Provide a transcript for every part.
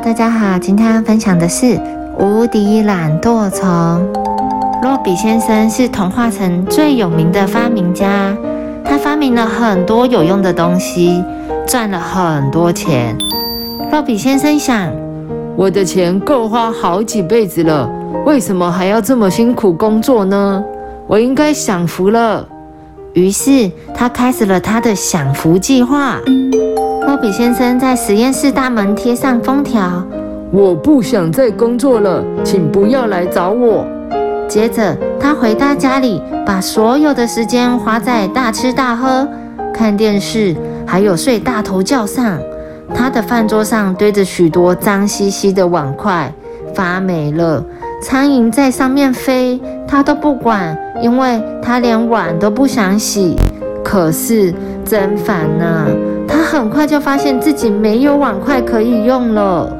大家好，今天要分享的是无敌懒惰虫。洛比先生是童话城最有名的发明家，他发明了很多有用的东西，赚了很多钱。洛比先生想，我的钱够花好几辈子了，为什么还要这么辛苦工作呢？我应该享福了。于是他开始了他的享福计划。波比先生在实验室大门贴上封条：“我不想再工作了，请不要来找我。”接着，他回到家里，把所有的时间花在大吃大喝、看电视，还有睡大头觉上。他的饭桌上堆着许多脏兮兮的碗筷，发霉了，苍蝇在上面飞，他都不管，因为他连碗都不想洗。可是，真烦呐！他很快就发现自己没有碗筷可以用了，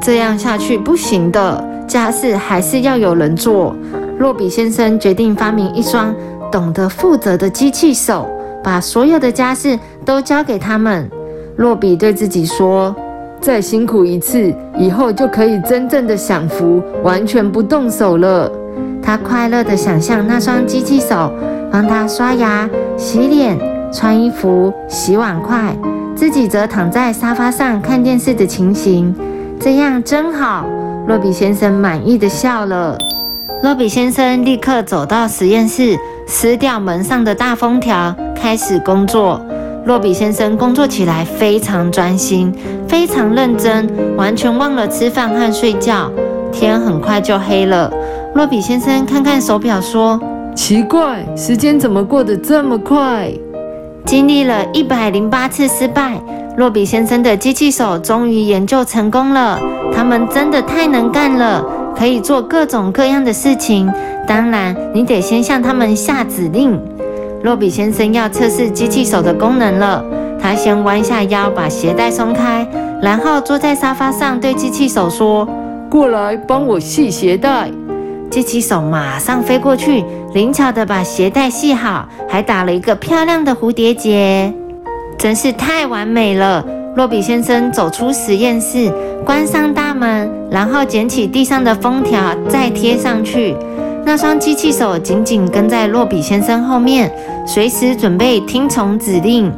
这样下去不行的，家事还是要有人做。洛比先生决定发明一双懂得负责的机器手，把所有的家事都交给他们。洛比对自己说：“再辛苦一次，以后就可以真正的享福，完全不动手了。”他快乐地想象那双机器手帮他刷牙、洗脸。穿衣服、洗碗筷，自己则躺在沙发上看电视的情形，这样真好。洛比先生满意的笑了。洛比先生立刻走到实验室，撕掉门上的大封条，开始工作。洛比先生工作起来非常专心，非常认真，完全忘了吃饭和睡觉。天很快就黑了。洛比先生看看手表，说：“奇怪，时间怎么过得这么快？”经历了一百零八次失败，洛比先生的机器手终于研究成功了。他们真的太能干了，可以做各种各样的事情。当然，你得先向他们下指令。洛比先生要测试机器手的功能了。他先弯下腰，把鞋带松开，然后坐在沙发上，对机器手说：“过来，帮我系鞋带。”机器手马上飞过去，灵巧的把鞋带系好，还打了一个漂亮的蝴蝶结，真是太完美了。洛比先生走出实验室，关上大门，然后捡起地上的封条，再贴上去。那双机器手紧紧跟在洛比先生后面，随时准备听从指令。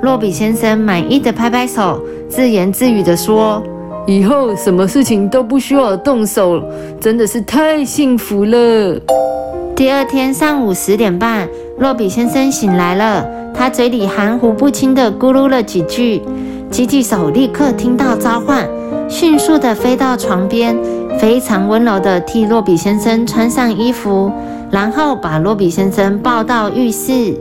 洛比先生满意的拍拍手，自言自语的说。以后什么事情都不需要动手，真的是太幸福了。第二天上午十点半，洛比先生醒来了，他嘴里含糊不清的咕噜了几句。机器手立刻听到召唤，迅速的飞到床边，非常温柔的替洛比先生穿上衣服，然后把洛比先生抱到浴室。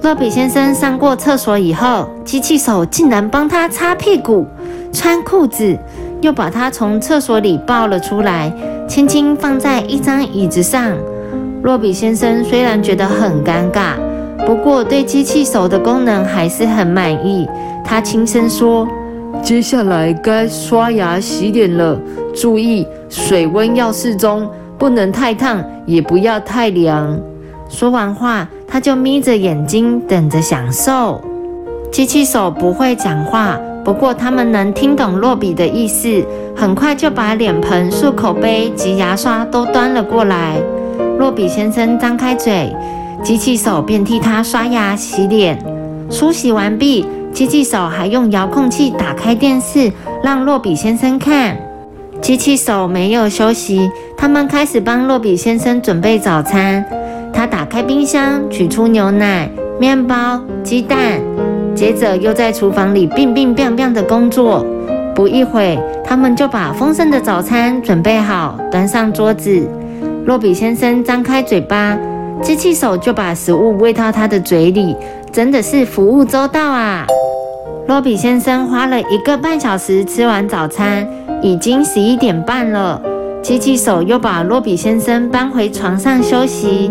洛比先生上过厕所以后，机器手竟然帮他擦屁股。穿裤子，又把它从厕所里抱了出来，轻轻放在一张椅子上。洛比先生虽然觉得很尴尬，不过对机器手的功能还是很满意。他轻声说：“接下来该刷牙洗脸了，注意水温要适中，不能太烫，也不要太凉。”说完话，他就眯着眼睛等着享受。机器手不会讲话。不过他们能听懂洛比的意思，很快就把脸盆、漱口杯及牙刷都端了过来。洛比先生张开嘴，机器手便替他刷牙、洗脸。梳洗完毕，机器手还用遥控器打开电视，让洛比先生看。机器手没有休息，他们开始帮洛比先生准备早餐。他打开冰箱，取出牛奶、面包、鸡蛋。接着又在厨房里乒乒乓乓的工作，不一会，他们就把丰盛的早餐准备好，端上桌子。洛比先生张开嘴巴，机器手就把食物喂到他的嘴里，真的是服务周到啊！洛比先生花了一个半小时吃完早餐，已经十一点半了。机器手又把洛比先生搬回床上休息。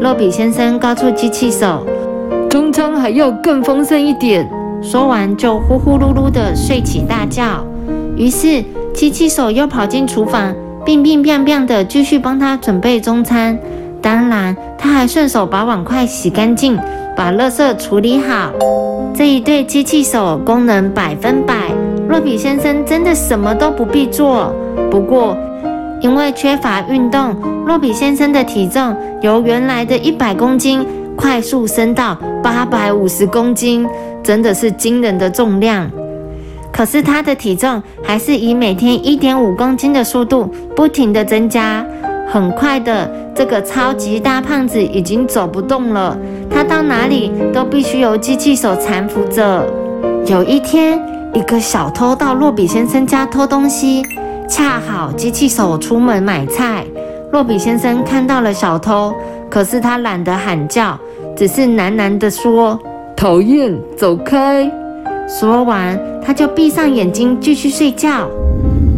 洛比先生告诉机器手。中餐还要更丰盛一点。说完就呼呼噜噜的睡起大觉。于是机器手又跑进厨房，乒乒乓乓的继续帮他准备中餐。当然，他还顺手把碗筷洗干净，把垃圾处理好。这一对机器手功能百分百，洛比先生真的什么都不必做。不过，因为缺乏运动，洛比先生的体重由原来的一百公斤快速升到八百五十公斤，真的是惊人的重量。可是他的体重还是以每天一点五公斤的速度不停的增加。很快的，这个超级大胖子已经走不动了，他到哪里都必须由机器手搀扶着。有一天，一个小偷到洛比先生家偷东西，恰好机器手出门买菜。洛比先生看到了小偷，可是他懒得喊叫，只是喃喃地说：“讨厌，走开。”说完，他就闭上眼睛继续睡觉。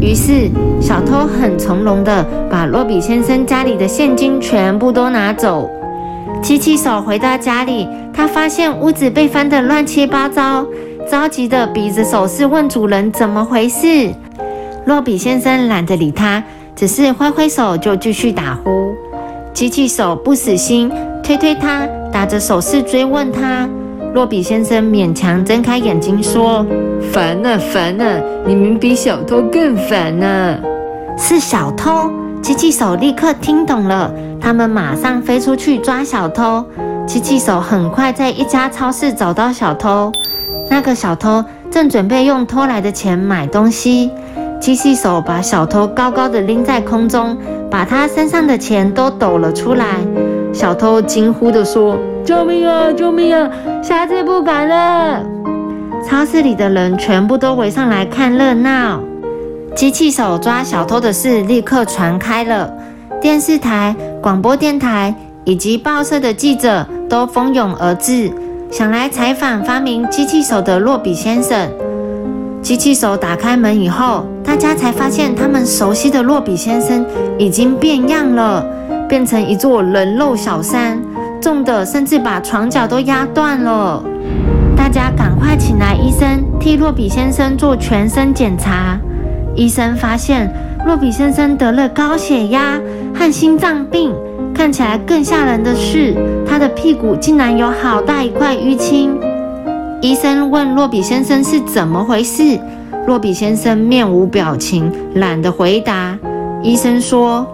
于是，小偷很从容地把洛比先生家里的现金全部都拿走。机器手回到家里，他发现屋子被翻得乱七八糟，着急地比着手势问主人怎么回事。洛比先生懒得理他，只是挥挥手就继续打呼。机器手不死心，推推他，打着手势追问他。洛比先生勉强睁开眼睛说：“烦呐，烦呐！你们比小偷更烦呐！是小偷！”机器手立刻听懂了，他们马上飞出去抓小偷。机器手很快在一家超市找到小偷，那个小偷正准备用偷来的钱买东西。机器手把小偷高高的拎在空中，把他身上的钱都抖了出来。小偷惊呼地说：“救命啊！救命啊！下次不敢了！”超市里的人全部都围上来看热闹。机器手抓小偷的事立刻传开了，电视台、广播电台以及报社的记者都蜂拥而至，想来采访发明机器手的洛比先生。机器手打开门以后，大家才发现他们熟悉的洛比先生已经变样了。变成一座人肉小山，重的甚至把床脚都压断了。大家赶快请来医生，替洛比先生做全身检查。医生发现洛比先生得了高血压和心脏病，看起来更吓人的是，他的屁股竟然有好大一块淤青。医生问洛比先生是怎么回事，洛比先生面无表情，懒得回答。医生说。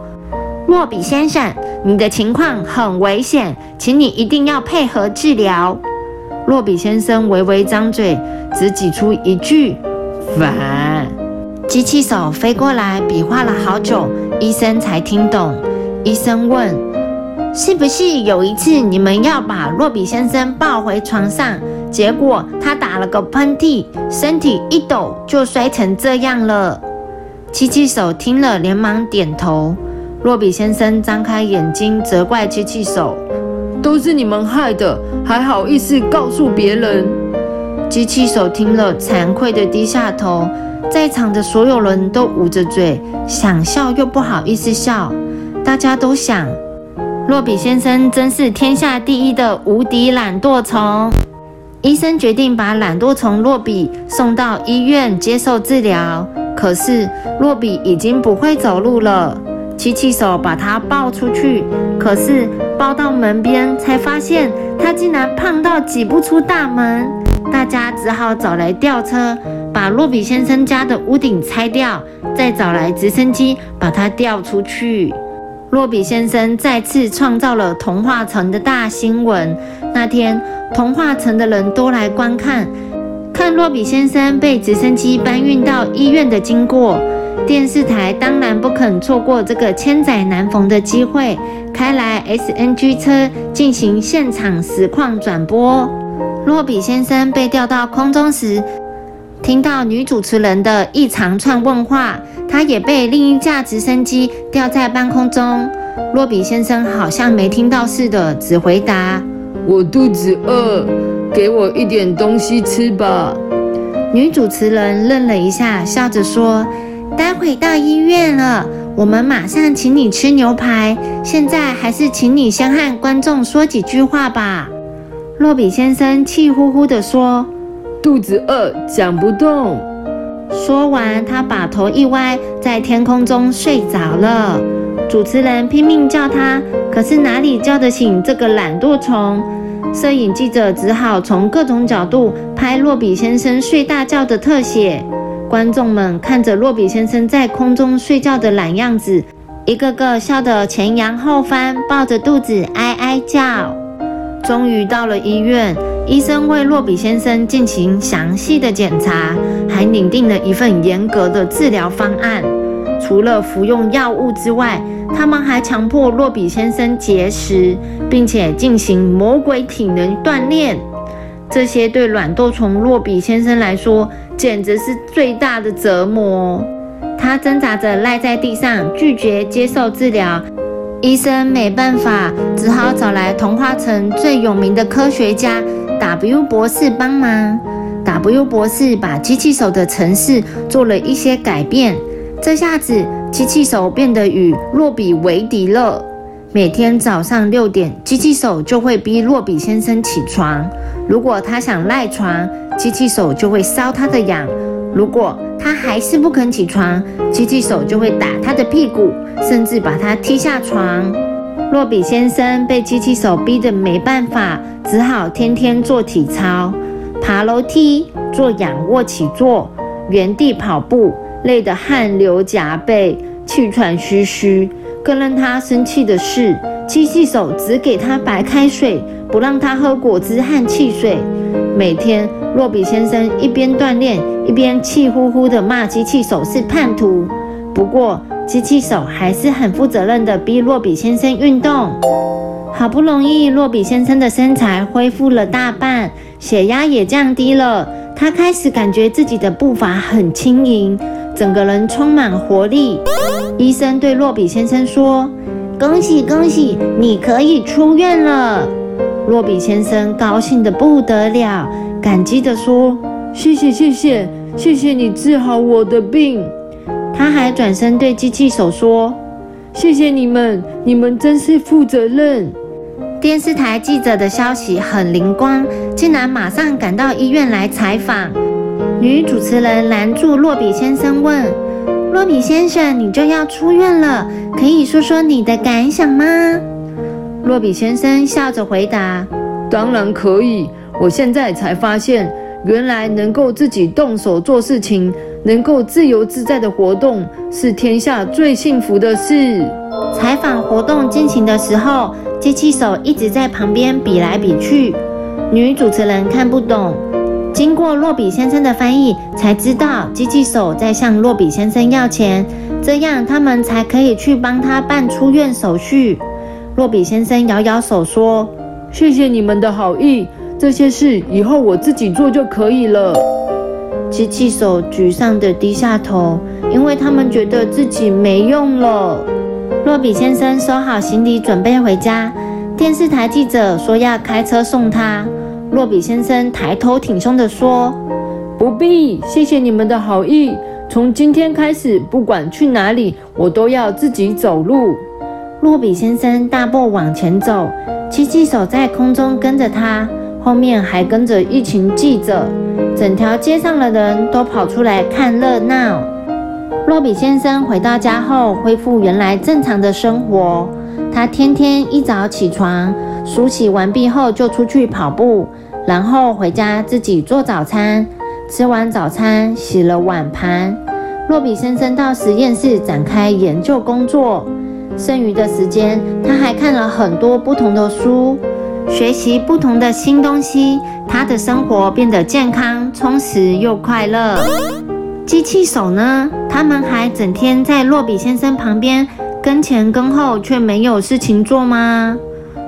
洛比先生，你的情况很危险，请你一定要配合治疗。洛比先生微微张嘴，只挤出一句“烦”。机器手飞过来，比划了好久，医生才听懂。医生问：“是不是有一次你们要把洛比先生抱回床上，结果他打了个喷嚏，身体一抖就摔成这样了？”机器手听了，连忙点头。洛比先生张开眼睛，责怪机器手：“都是你们害的，还好意思告诉别人？”机器手听了，惭愧地低下头。在场的所有人都捂着嘴，想笑又不好意思笑。大家都想：洛比先生真是天下第一的无敌懒惰虫。医生决定把懒惰虫洛比送到医院接受治疗。可是洛比已经不会走路了。机器手把他抱出去，可是抱到门边，才发现他竟然胖到挤不出大门。大家只好找来吊车，把洛比先生家的屋顶拆掉，再找来直升机把他吊出去。洛比先生再次创造了童话城的大新闻。那天，童话城的人都来观看，看洛比先生被直升机搬运到医院的经过。电视台当然不肯错过这个千载难逢的机会，开来 SNG 车进行现场实况转播。洛比先生被吊到空中时，听到女主持人的一长串问话，他也被另一架直升机吊在半空中。洛比先生好像没听到似的，只回答：“我肚子饿，给我一点东西吃吧。”女主持人愣了一下，笑着说。待会到医院了，我们马上请你吃牛排。现在还是请你先和观众说几句话吧。洛比先生气呼呼地说：“肚子饿，讲不动。”说完，他把头一歪，在天空中睡着了。主持人拼命叫他，可是哪里叫得醒这个懒惰虫？摄影记者只好从各种角度拍洛比先生睡大觉的特写。观众们看着洛比先生在空中睡觉的懒样子，一个个笑得前仰后翻，抱着肚子哀哀叫。终于到了医院，医生为洛比先生进行详细的检查，还拟定了一份严格的治疗方案。除了服用药物之外，他们还强迫洛比先生节食，并且进行魔鬼体能锻炼。这些对软豆虫洛比先生来说，简直是最大的折磨。他挣扎着赖在地上，拒绝接受治疗。医生没办法，只好找来童话城最有名的科学家 W 博士帮忙。W 博士把机器手的程式做了一些改变，这下子机器手变得与洛比为敌了。每天早上六点，机器手就会逼洛比先生起床。如果他想赖床，机器手就会搔他的痒；如果他还是不肯起床，机器手就会打他的屁股，甚至把他踢下床。洛比先生被机器手逼得没办法，只好天天做体操，爬楼梯、做仰卧起坐、原地跑步，累得汗流浃背、气喘吁吁。更让他生气的是，机器手只给他白开水。不让他喝果汁和汽水。每天，洛比先生一边锻炼，一边气呼呼地骂机器手是叛徒。不过，机器手还是很负责任地逼洛比先生运动。好不容易，洛比先生的身材恢复了大半，血压也降低了。他开始感觉自己的步伐很轻盈，整个人充满活力。医生对洛比先生说：“恭喜恭喜，你可以出院了。”洛比先生高兴得不得了，感激地说：“谢谢，谢谢，谢谢你治好我的病。”他还转身对机器手说：“谢谢你们，你们真是负责任。”电视台记者的消息很灵光，竟然马上赶到医院来采访。女主持人拦住洛比先生问：“洛比先生，你就要出院了，可以说说你的感想吗？”洛比先生笑着回答：“当然可以。我现在才发现，原来能够自己动手做事情，能够自由自在的活动，是天下最幸福的事。”采访活动进行的时候，机器手一直在旁边比来比去。女主持人看不懂，经过洛比先生的翻译，才知道机器手在向洛比先生要钱，这样他们才可以去帮他办出院手续。洛比先生摇摇手说：“谢谢你们的好意，这些事以后我自己做就可以了。”机器手沮丧地低下头，因为他们觉得自己没用了。洛比先生收好行李，准备回家。电视台记者说要开车送他。洛比先生抬头挺胸地说：“不必，谢谢你们的好意。从今天开始，不管去哪里，我都要自己走路。”洛比先生大步往前走，机器手在空中跟着他，后面还跟着一群记者。整条街上的人都跑出来看热闹。洛比先生回到家后，恢复原来正常的生活。他天天一早起床，梳洗完毕后就出去跑步，然后回家自己做早餐。吃完早餐，洗了碗盘，洛比先生到实验室展开研究工作。剩余的时间，他还看了很多不同的书，学习不同的新东西。他的生活变得健康、充实又快乐。机器手呢？他们还整天在洛比先生旁边跟前跟后，却没有事情做吗？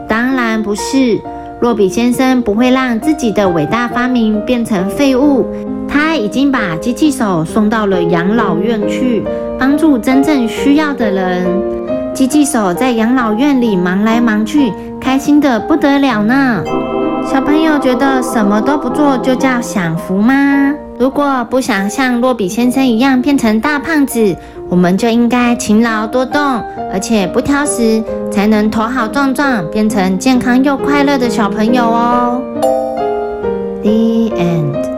当然不是。洛比先生不会让自己的伟大发明变成废物。他已经把机器手送到了养老院去，帮助真正需要的人。机器手在养老院里忙来忙去，开心的不得了呢。小朋友觉得什么都不做就叫享福吗？如果不想像洛比先生一样变成大胖子，我们就应该勤劳多动，而且不挑食，才能头好壮壮，变成健康又快乐的小朋友哦。The end.